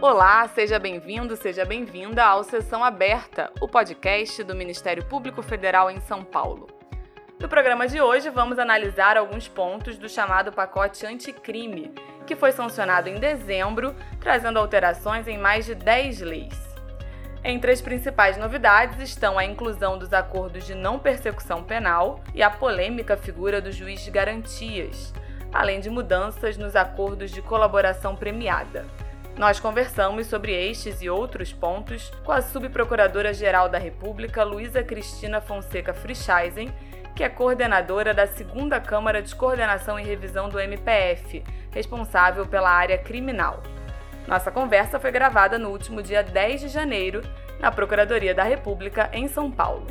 Olá, seja bem-vindo, seja bem-vinda ao Sessão Aberta, o podcast do Ministério Público Federal em São Paulo. No programa de hoje, vamos analisar alguns pontos do chamado pacote anticrime, que foi sancionado em dezembro, trazendo alterações em mais de 10 leis. Entre as principais novidades estão a inclusão dos acordos de não persecução penal e a polêmica figura do juiz de garantias, além de mudanças nos acordos de colaboração premiada. Nós conversamos sobre estes e outros pontos com a subprocuradora-geral da República, Luísa Cristina Fonseca Frischeisen, que é coordenadora da segunda Câmara de Coordenação e Revisão do MPF, responsável pela área criminal. Nossa conversa foi gravada no último dia 10 de janeiro, na Procuradoria da República, em São Paulo.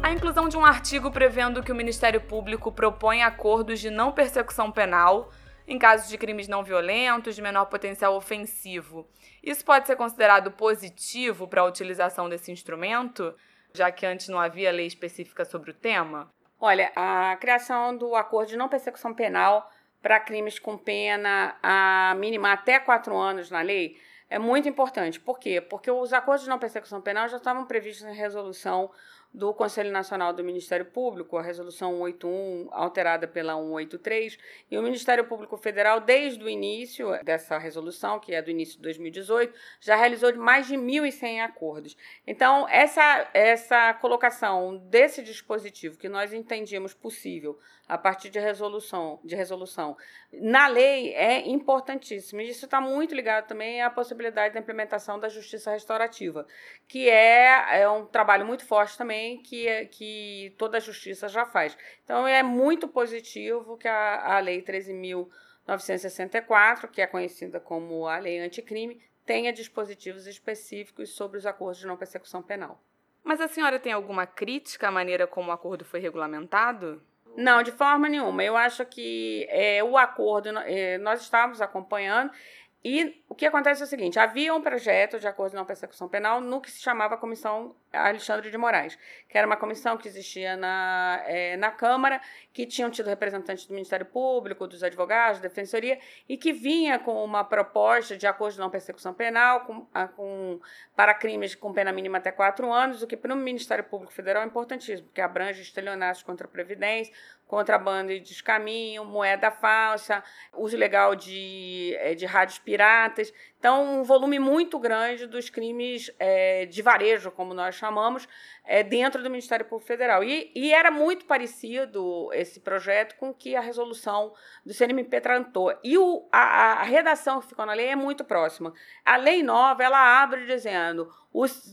A inclusão de um artigo prevendo que o Ministério Público propõe acordos de não persecução penal em casos de crimes não violentos de menor potencial ofensivo. Isso pode ser considerado positivo para a utilização desse instrumento, já que antes não havia lei específica sobre o tema? Olha, a criação do acordo de não persecução penal para crimes com pena a mínima até quatro anos na lei é muito importante. Por quê? Porque os acordos de não persecução penal já estavam previstos em resolução do Conselho Nacional do Ministério Público, a Resolução 181, alterada pela 183, e o Ministério Público Federal, desde o início dessa resolução, que é do início de 2018, já realizou mais de 1.100 acordos. Então, essa, essa colocação desse dispositivo que nós entendíamos possível a partir de resolução, de resolução na lei é importantíssimo. E isso está muito ligado também à possibilidade da implementação da justiça restaurativa, que é, é um trabalho muito forte também que, é, que toda a justiça já faz. Então, é muito positivo que a, a Lei 13.964, que é conhecida como a Lei Anticrime, tenha dispositivos específicos sobre os acordos de não persecução penal. Mas a senhora tem alguma crítica à maneira como o acordo foi regulamentado? Não, de forma nenhuma. Eu acho que é, o acordo, é, nós estávamos acompanhando, e o que acontece é o seguinte: havia um projeto de acordo de não persecução penal no que se chamava Comissão Alexandre de Moraes, que era uma comissão que existia na, é, na Câmara, que tinham tido representantes do Ministério Público, dos advogados, da Defensoria, e que vinha com uma proposta de acordo de não persecução penal com, a, com, para crimes com pena mínima até quatro anos, o que para o Ministério Público Federal é importantíssimo, porque abrange estelionatos contra a Previdência, contrabando e descaminho, moeda falsa, uso ilegal de, é, de rádios piratas. Então, um volume muito grande dos crimes é, de varejo, como nós chamamos, é, dentro do Ministério Público Federal. E, e, era muito parecido esse projeto com que a resolução do CNMP tratou. E o, a, a redação que ficou na lei é muito próxima. A lei nova, ela abre dizendo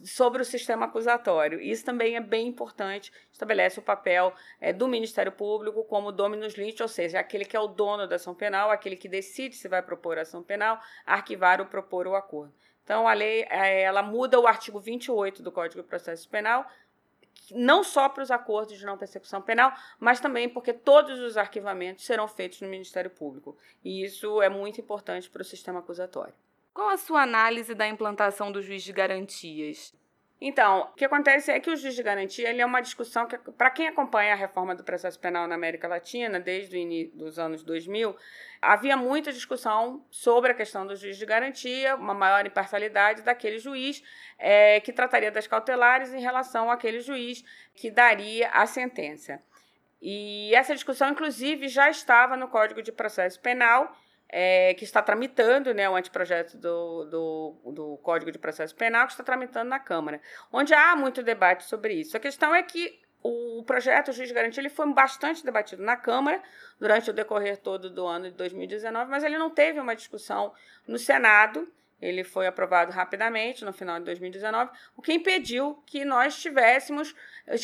sobre o sistema acusatório. Isso também é bem importante, estabelece o papel é, do Ministério Público como dominus litis, ou seja, aquele que é o dono da ação penal, aquele que decide se vai propor a ação penal, arquivar ou propor o acordo. Então, a lei é, ela muda o artigo 28 do Código de Processo Penal, não só para os acordos de não persecução penal, mas também porque todos os arquivamentos serão feitos no Ministério Público. E isso é muito importante para o sistema acusatório. Qual a sua análise da implantação do juiz de garantias? Então, o que acontece é que o juiz de garantia ele é uma discussão que, para quem acompanha a reforma do processo penal na América Latina, desde os anos 2000, havia muita discussão sobre a questão do juiz de garantia, uma maior imparcialidade daquele juiz é, que trataria das cautelares em relação àquele juiz que daria a sentença. E essa discussão, inclusive, já estava no Código de Processo Penal é, que está tramitando, né, o anteprojeto do, do, do Código de Processo Penal, que está tramitando na Câmara, onde há muito debate sobre isso. A questão é que o projeto Juiz de Garantia ele foi bastante debatido na Câmara durante o decorrer todo do ano de 2019, mas ele não teve uma discussão no Senado. Ele foi aprovado rapidamente no final de 2019, o que impediu que nós tivéssemos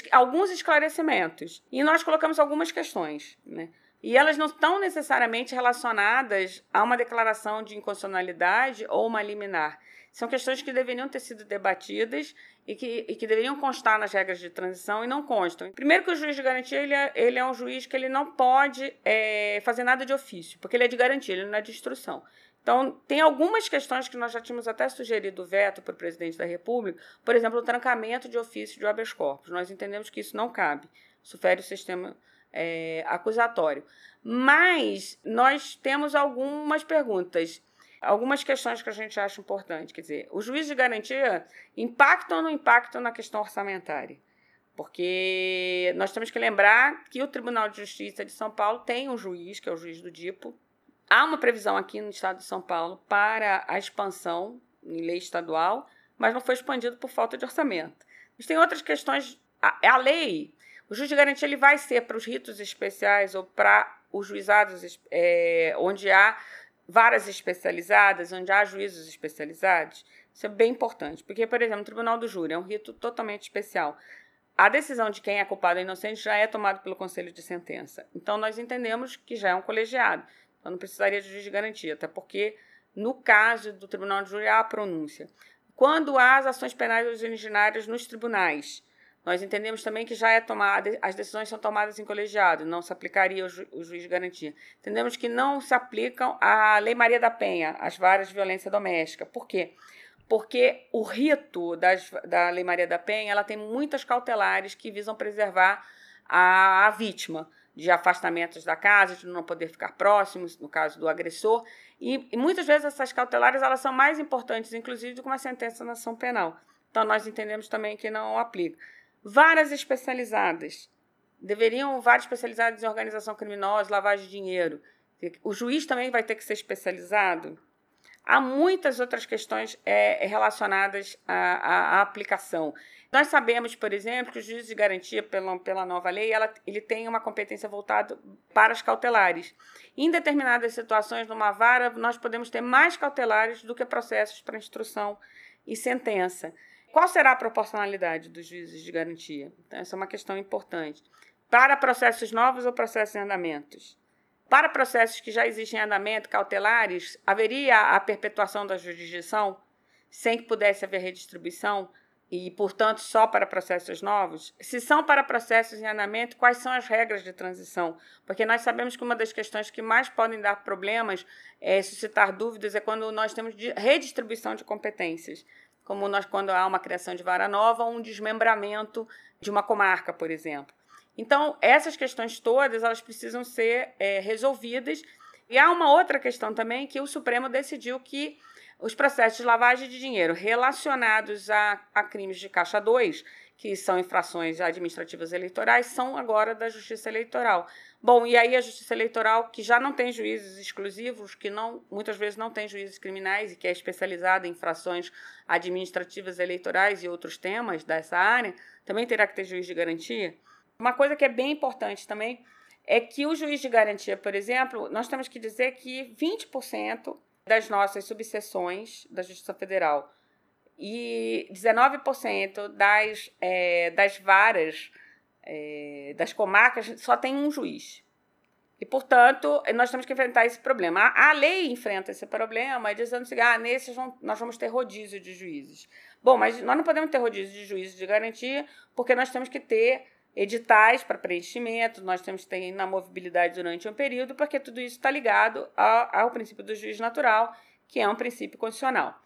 alguns esclarecimentos. E nós colocamos algumas questões. Né? E elas não estão necessariamente relacionadas a uma declaração de inconstitucionalidade ou uma liminar. São questões que deveriam ter sido debatidas e que, e que deveriam constar nas regras de transição e não constam. Primeiro que o juiz de garantia ele é, ele é um juiz que ele não pode é, fazer nada de ofício, porque ele é de garantia, ele não é de instrução. Então, tem algumas questões que nós já tínhamos até sugerido veto para o presidente da República, por exemplo, o trancamento de ofício de habeas corpus. Nós entendemos que isso não cabe, isso o sistema é, acusatório. Mas nós temos algumas perguntas, algumas questões que a gente acha importante. Quer dizer, o juiz de garantia impacta ou não impacta na questão orçamentária? Porque nós temos que lembrar que o Tribunal de Justiça de São Paulo tem um juiz, que é o juiz do DIPO. Há uma previsão aqui no estado de São Paulo para a expansão em lei estadual, mas não foi expandido por falta de orçamento. Mas tem outras questões. A, a lei, o juiz de garantia ele vai ser para os ritos especiais ou para os juizados é, onde há varas especializadas, onde há juízos especializados. Isso é bem importante, porque, por exemplo, o Tribunal do Júri é um rito totalmente especial. A decisão de quem é culpado ou inocente já é tomada pelo Conselho de Sentença. Então, nós entendemos que já é um colegiado. Então, não precisaria de juiz de garantia, até porque, no caso do Tribunal de Júri, há a pronúncia. Quando há as ações penais originárias nos tribunais, nós entendemos também que já é tomada, as decisões são tomadas em colegiado, não se aplicaria o, ju, o juiz de garantia. Entendemos que não se aplicam a Lei Maria da Penha, as várias de violência doméstica. Por quê? Porque o rito das, da Lei Maria da Penha ela tem muitas cautelares que visam preservar a, a vítima de afastamentos da casa, de não poder ficar próximos, no caso do agressor. E, e, muitas vezes essas cautelares elas são mais importantes, inclusive, do que uma sentença na ação penal. Então, nós entendemos também que não aplica. Varas especializadas. Deveriam varas especializadas em organização criminosa, lavagem de dinheiro. O juiz também vai ter que ser especializado. Há muitas outras questões é, relacionadas à, à, à, aplicação. Nós sabemos, por exemplo, que o juiz de garantia, pela, pela nova lei, ela, ele tem uma competência voltada para as cautelares. Em determinadas situações, numa vara, nós podemos ter mais cautelares do que processos para instrução e sentença. Qual será a proporcionalidade dos juízes de garantia? Então, essa é uma questão importante. Para processos novos ou processos em andamentos? Para processos que já existem em andamento, cautelares, haveria a perpetuação da jurisdição sem que pudesse haver redistribuição e, portanto, só para processos novos? Se são para processos em andamento, quais são as regras de transição? Porque nós sabemos que uma das questões que mais podem dar problemas, é, suscitar dúvidas, é quando nós temos redistribuição de competências como nós quando há uma criação de vara nova um desmembramento de uma comarca, por exemplo. Então, essas questões todas, elas precisam ser é, resolvidas. E há uma outra questão também que o Supremo decidiu que os processos de lavagem de dinheiro relacionados a, a crimes de caixa 2, que são infrações administrativas eleitorais, são agora da Justiça Eleitoral. Bom, e aí a Justiça Eleitoral, que já não tem juízes exclusivos, que não muitas vezes não tem juízes criminais e que é especializada em infrações administrativas eleitorais e outros temas dessa área, também terá que ter juiz de garantia. Uma coisa que é bem importante também é que o juiz de garantia, por exemplo, nós temos que dizer que 20% das nossas subseções da Justiça Federal e 19% das, é, das varas é, das comarcas só tem um juiz. E, portanto, nós temos que enfrentar esse problema. A, a lei enfrenta esse problema, dizendo assim, ah, nesses nós vamos ter rodízio de juízes. Bom, mas nós não podemos ter rodízio de juízes de garantia, porque nós temos que ter editais para preenchimento, nós temos que ter inamovibilidade durante um período, porque tudo isso está ligado ao, ao princípio do juiz natural, que é um princípio constitucional.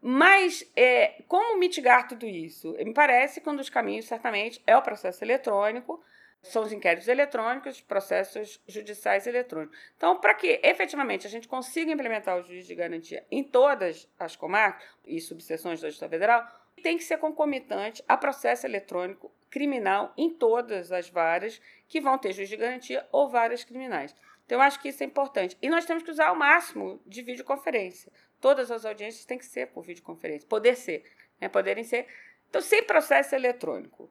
Mas é, como mitigar tudo isso? Me parece que um dos caminhos, certamente, é o processo eletrônico, são os inquéritos eletrônicos, processos judiciais eletrônicos. Então, para que efetivamente a gente consiga implementar o juiz de garantia em todas as comarcas e subseções da Justiça Federal, tem que ser concomitante a processo eletrônico criminal em todas as varas que vão ter juiz de garantia ou varas criminais. Então, eu acho que isso é importante. E nós temos que usar o máximo de videoconferência. Todas as audiências têm que ser por videoconferência, poder ser, né? poderem ser. Então, sem processo eletrônico,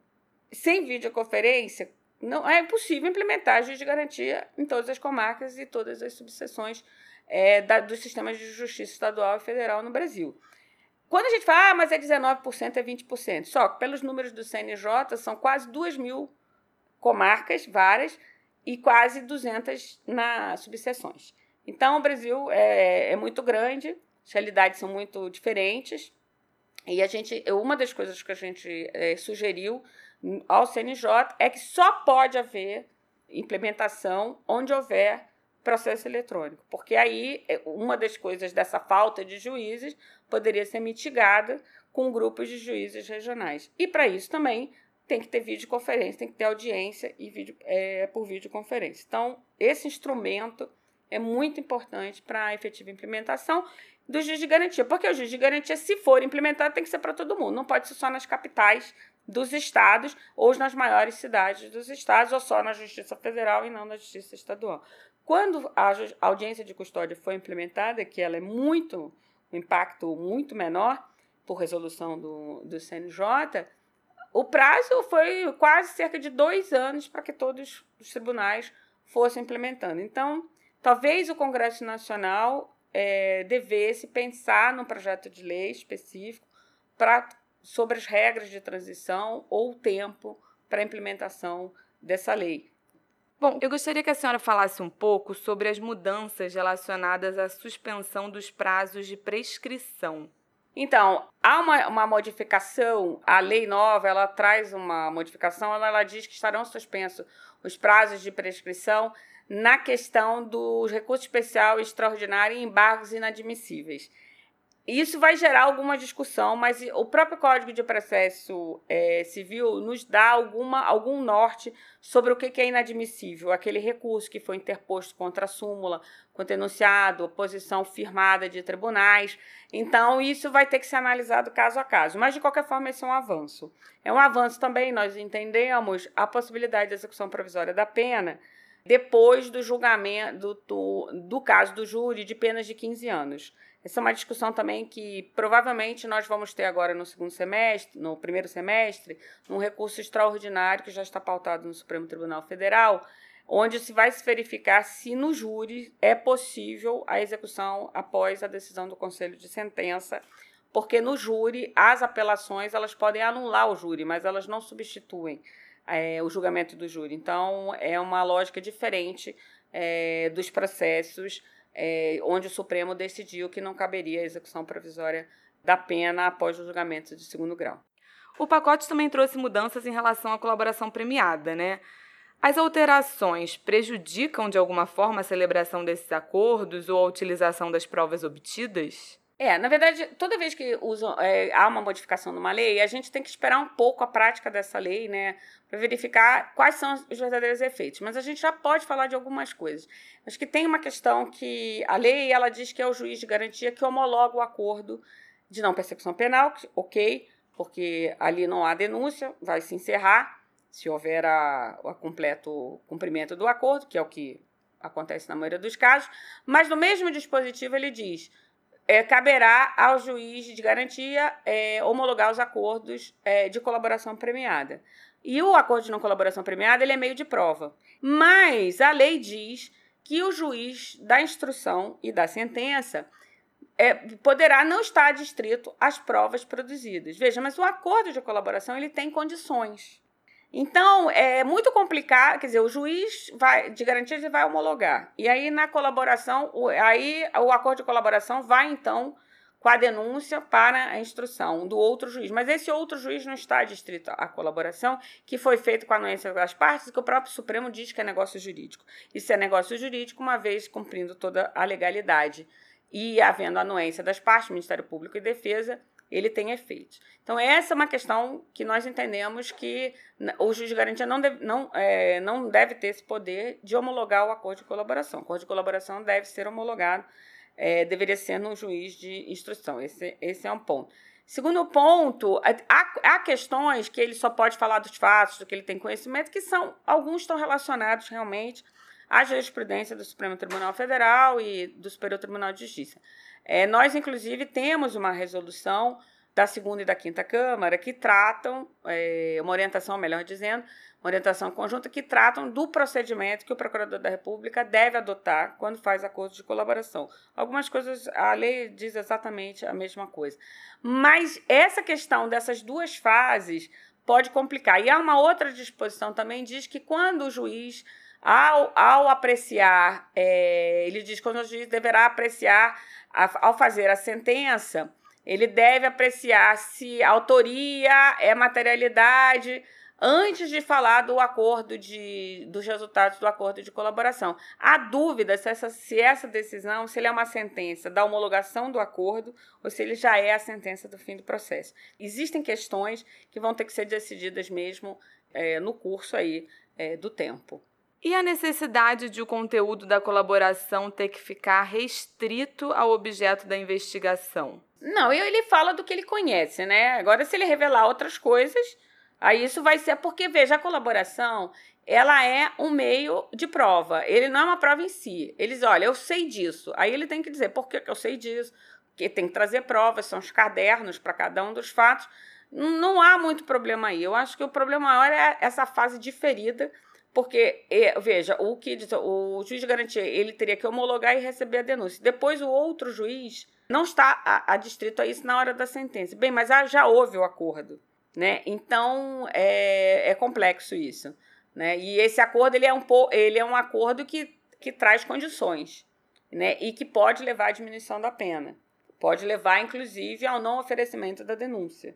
sem videoconferência, não é impossível implementar juiz de garantia em todas as comarcas e todas as subseções é, da, dos sistemas de justiça estadual e federal no Brasil. Quando a gente fala, ah, mas é 19%, é 20%, só que pelos números do CNJ, são quase 2 mil comarcas, várias, e quase 200 na subseções. Então, o Brasil é, é muito grande, as realidades são muito diferentes. E a gente, uma das coisas que a gente é, sugeriu ao CNJ é que só pode haver implementação onde houver processo eletrônico, porque aí é, uma das coisas dessa falta de juízes poderia ser mitigada com grupos de juízes regionais. E para isso também tem que ter videoconferência, tem que ter audiência e vídeo, é, por videoconferência. Então, esse instrumento é muito importante para a efetiva implementação do juiz de garantia, porque o juiz de garantia, se for implementado, tem que ser para todo mundo, não pode ser só nas capitais dos estados ou nas maiores cidades dos estados, ou só na Justiça Federal e não na Justiça Estadual. Quando a audiência de custódia foi implementada, que ela é muito, um impacto muito menor por resolução do, do CNJ, o prazo foi quase cerca de dois anos para que todos os tribunais fossem implementando. Então, talvez o Congresso Nacional é, devesse pensar num projeto de lei específico pra, sobre as regras de transição ou o tempo para a implementação dessa lei. Bom, eu gostaria que a senhora falasse um pouco sobre as mudanças relacionadas à suspensão dos prazos de prescrição. Então, há uma, uma modificação, a lei nova, ela traz uma modificação, ela, ela diz que estarão suspensos os prazos de prescrição na questão dos recursos especial, extraordinário e embargos inadmissíveis. Isso vai gerar alguma discussão, mas o próprio Código de Processo é, Civil nos dá alguma, algum norte sobre o que é inadmissível. Aquele recurso que foi interposto contra a súmula, contra enunciado, oposição firmada de tribunais. Então, isso vai ter que ser analisado caso a caso. Mas, de qualquer forma, esse é um avanço. É um avanço também, nós entendemos a possibilidade de execução provisória da pena depois do julgamento do, do caso do júri de penas de 15 anos. Essa é uma discussão também que provavelmente nós vamos ter agora no segundo semestre, no primeiro semestre, um recurso extraordinário que já está pautado no Supremo Tribunal Federal, onde se vai se verificar se no júri é possível a execução após a decisão do Conselho de Sentença, porque no júri as apelações elas podem anular o júri, mas elas não substituem é, o julgamento do júri. Então é uma lógica diferente é, dos processos é, onde o Supremo decidiu que não caberia a execução provisória da pena após o julgamento de segundo grau. O pacote também trouxe mudanças em relação à colaboração premiada, né? As alterações prejudicam de alguma forma a celebração desses acordos ou a utilização das provas obtidas? É, na verdade, toda vez que usam, é, há uma modificação numa lei, a gente tem que esperar um pouco a prática dessa lei, né, para verificar quais são os verdadeiros efeitos. Mas a gente já pode falar de algumas coisas. Acho que tem uma questão que a lei ela diz que é o juiz de garantia que homologa o acordo de não persecução penal, ok, porque ali não há denúncia, vai se encerrar se houver a, a completo cumprimento do acordo, que é o que acontece na maioria dos casos. Mas no mesmo dispositivo ele diz é, caberá ao juiz de garantia é, homologar os acordos é, de colaboração premiada. E o acordo de não colaboração premiada ele é meio de prova. Mas a lei diz que o juiz da instrução e da sentença é, poderá não estar distrito às provas produzidas. Veja, mas o acordo de colaboração ele tem condições. Então, é muito complicado, quer dizer, o juiz vai, de garantia vai homologar. E aí, na colaboração, o, aí o acordo de colaboração vai, então, com a denúncia para a instrução do outro juiz. Mas esse outro juiz não está distrito à colaboração, que foi feito com a anuência das partes, que o próprio Supremo diz que é negócio jurídico. Isso é negócio jurídico, uma vez cumprindo toda a legalidade. E havendo anuência das partes, Ministério Público e Defesa, ele tem efeitos. Então, essa é uma questão que nós entendemos que o juiz de garantia não deve, não, é, não deve ter esse poder de homologar o acordo de colaboração. O acordo de colaboração deve ser homologado, é, deveria ser no juiz de instrução. Esse, esse é um ponto. Segundo ponto, há, há questões que ele só pode falar dos fatos, do que ele tem conhecimento, que são alguns estão relacionados realmente à jurisprudência do Supremo Tribunal Federal e do Superior Tribunal de Justiça. É, nós, inclusive, temos uma resolução da segunda e da quinta Câmara que tratam, é, uma orientação, melhor dizendo, uma orientação conjunta que tratam do procedimento que o Procurador da República deve adotar quando faz acordo de colaboração. Algumas coisas, a lei diz exatamente a mesma coisa. Mas essa questão dessas duas fases pode complicar. E há uma outra disposição também, diz que quando o juiz, ao, ao apreciar, é, ele diz que o juiz deverá apreciar ao fazer a sentença, ele deve apreciar se a autoria é materialidade antes de falar do acordo de dos resultados do acordo de colaboração. A dúvida se essa, se essa decisão, se ele é uma sentença da homologação do acordo ou se ele já é a sentença do fim do processo. Existem questões que vão ter que ser decididas mesmo é, no curso aí é, do tempo. E a necessidade de o conteúdo da colaboração ter que ficar restrito ao objeto da investigação? Não, ele fala do que ele conhece, né? Agora, se ele revelar outras coisas, aí isso vai ser porque, veja, a colaboração, ela é um meio de prova. Ele não é uma prova em si. Eles, olha, eu sei disso. Aí ele tem que dizer por que eu sei disso, que tem que trazer provas, são os cadernos para cada um dos fatos. Não há muito problema aí. Eu acho que o problema maior é essa fase diferida porque, veja, o que o juiz de garantia ele teria que homologar e receber a denúncia. Depois, o outro juiz não está adstrito a isso na hora da sentença. Bem, mas já houve o acordo, né? Então, é, é complexo isso. Né? E esse acordo ele é um, ele é um acordo que, que traz condições né? e que pode levar à diminuição da pena. Pode levar, inclusive, ao não oferecimento da denúncia.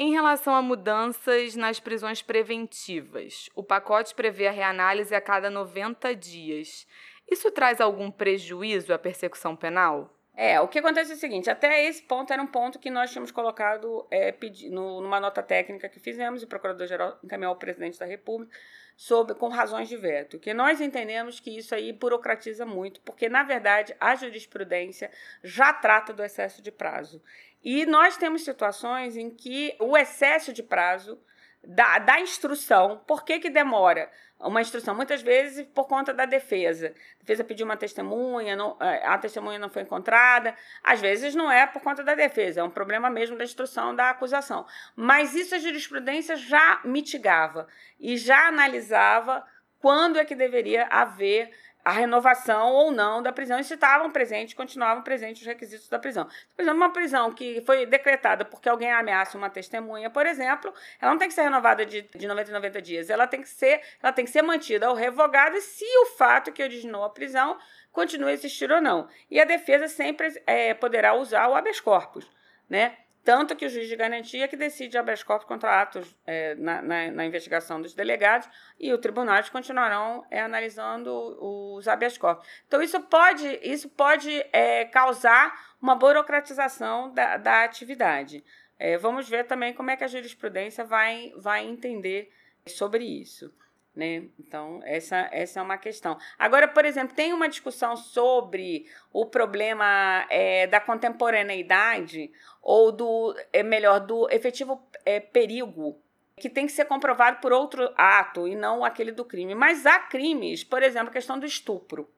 Em relação a mudanças nas prisões preventivas, o pacote prevê a reanálise a cada 90 dias. Isso traz algum prejuízo à persecução penal? É, o que acontece é o seguinte: até esse ponto era um ponto que nós tínhamos colocado é, no, numa nota técnica que fizemos, e o Procurador-Geral encaminhou ao Presidente da República, sobre, com razões de veto. Que nós entendemos que isso aí burocratiza muito, porque, na verdade, a jurisprudência já trata do excesso de prazo. E nós temos situações em que o excesso de prazo da, da instrução, por que, que demora? Uma instrução, muitas vezes por conta da defesa. A defesa pediu uma testemunha, não, é, a testemunha não foi encontrada. Às vezes não é por conta da defesa, é um problema mesmo da instrução da acusação. Mas isso a jurisprudência já mitigava e já analisava quando é que deveria haver a renovação ou não da prisão e se estavam presentes, continuavam presentes os requisitos da prisão. Por exemplo, uma prisão que foi decretada porque alguém ameaça uma testemunha, por exemplo, ela não tem que ser renovada de, de 90 em 90 dias, ela tem que ser, ela tem que ser mantida ou revogada se o fato que originou a prisão continua a existir ou não. E a defesa sempre é, poderá usar o habeas corpus, né? Tanto que o juiz de garantia que decide habeas corpus contra atos é, na, na, na, investigação dos delegados e o tribunal continuarão é, analisando os habeas corpus. Então, isso pode, isso pode é, causar uma burocratização da, da atividade. É, vamos ver também como é que a jurisprudência vai, vai entender sobre isso. Né? Então, essa, essa é uma questão. Agora, por exemplo, tem uma discussão sobre o problema é, da contemporaneidade ou do, é melhor, do efetivo é, perigo que tem que ser comprovado por outro ato e não aquele do crime. Mas há crimes, por exemplo, a questão do estupro.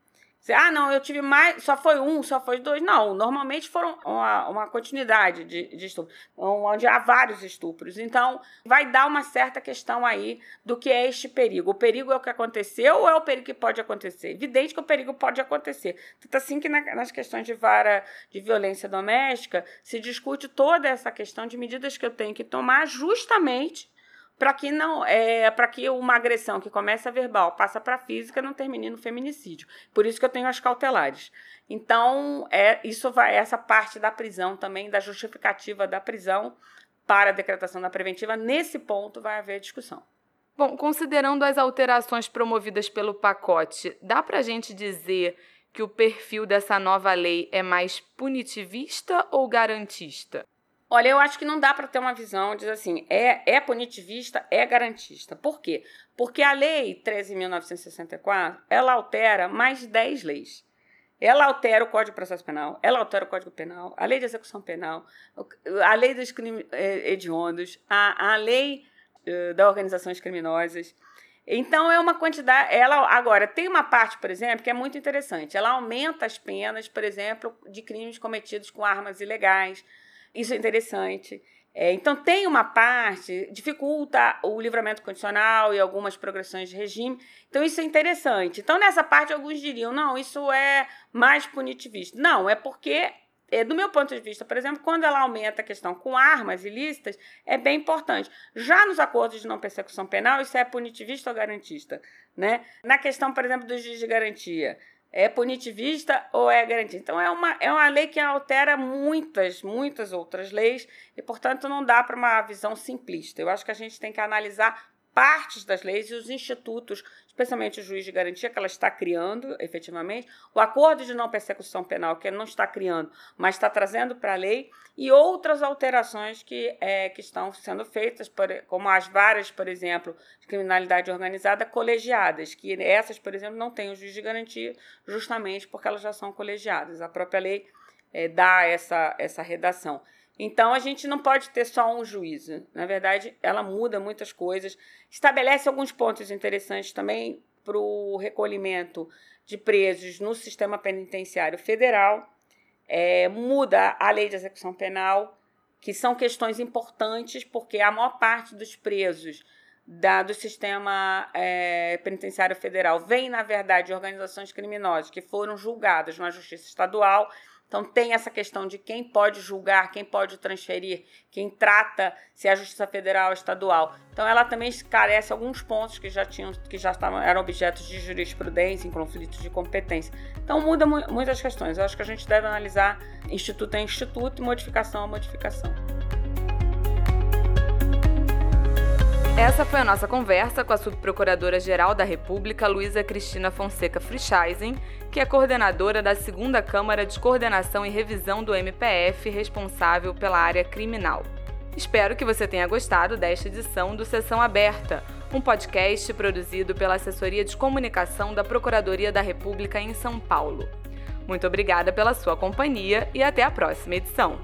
Ah, não, eu tive mais, só foi um, só foi dois. Não, normalmente foram uma, uma continuidade de, de estupros, onde há vários estupros. Então, vai dar uma certa questão aí do que é este perigo. O perigo é o que aconteceu ou é o perigo que pode acontecer? Evidente que o perigo pode acontecer. Tanto assim que na, nas questões de vara de violência doméstica, se discute toda essa questão de medidas que eu tenho que tomar justamente para que não é para que uma agressão que começa verbal passa para física não termine no feminicídio. Por isso que eu tenho as cautelares. Então, é isso vai essa parte da prisão também da justificativa da prisão para a decretação da preventiva, nesse ponto vai haver discussão. Bom, considerando as alterações promovidas pelo pacote, dá para a gente dizer que o perfil dessa nova lei é mais punitivista ou garantista? Olha, eu acho que não dá para ter uma visão, diz assim, é, é punitivista, é garantista. Por quê? Porque a lei 13.964, ela altera mais de 10 leis. Ela altera o Código de Processo Penal, ela altera o Código Penal, a lei de execução penal, a lei dos crimes eh, hediondos, a, a lei uh, das organizações criminosas. Então é uma quantidade. Ela agora tem uma parte, por exemplo, que é muito interessante. Ela aumenta as penas, por exemplo, de crimes cometidos com armas ilegais. Isso é interessante. É, então, tem uma parte, dificulta o livramento condicional e algumas progressões de regime. Então, isso é interessante. Então, nessa parte, alguns diriam: não, isso é mais punitivista. Não, é porque, é, do meu ponto de vista, por exemplo, quando ela aumenta a questão com armas ilícitas, é bem importante. Já nos acordos de não persecução penal, isso é punitivista ou garantista? Né? Na questão, por exemplo, dos juiz de garantia é punitivista ou é garantista. Então, é uma, é uma lei que altera muitas, muitas outras leis e, portanto, não dá para uma visão simplista. Eu acho que a gente tem que analisar partes das leis e os institutos, especialmente o juiz de garantia, que ela está criando efetivamente, o acordo de não persecução penal, que não está criando, mas está trazendo para a lei, e outras alterações que, é, que estão sendo feitas, por, como as várias, por exemplo, de criminalidade organizada colegiadas, que essas, por exemplo, não têm o juiz de garantia, justamente porque elas já são colegiadas. A própria lei é, dá essa, essa redação. Então, a gente não pode ter só um juízo. Na verdade, ela muda muitas coisas, estabelece alguns pontos interessantes também para o recolhimento de presos no sistema penitenciário federal, é, muda a lei de execução penal, que são questões importantes, porque a maior parte dos presos da, do sistema é, penitenciário federal vem, na verdade, de organizações criminosas que foram julgadas na justiça estadual então, tem essa questão de quem pode julgar, quem pode transferir, quem trata se é a Justiça Federal ou estadual. Então, ela também esclarece alguns pontos que já tinham, que já estavam, eram objetos de jurisprudência, em conflitos de competência. Então, muda mu muitas questões. Eu acho que a gente deve analisar instituto a instituto e modificação a modificação. Essa foi a nossa conversa com a Subprocuradora-Geral da República, Luísa Cristina Fonseca Frischeisen, que é coordenadora da Segunda Câmara de Coordenação e Revisão do MPF, responsável pela área criminal. Espero que você tenha gostado desta edição do Sessão Aberta, um podcast produzido pela Assessoria de Comunicação da Procuradoria da República em São Paulo. Muito obrigada pela sua companhia e até a próxima edição.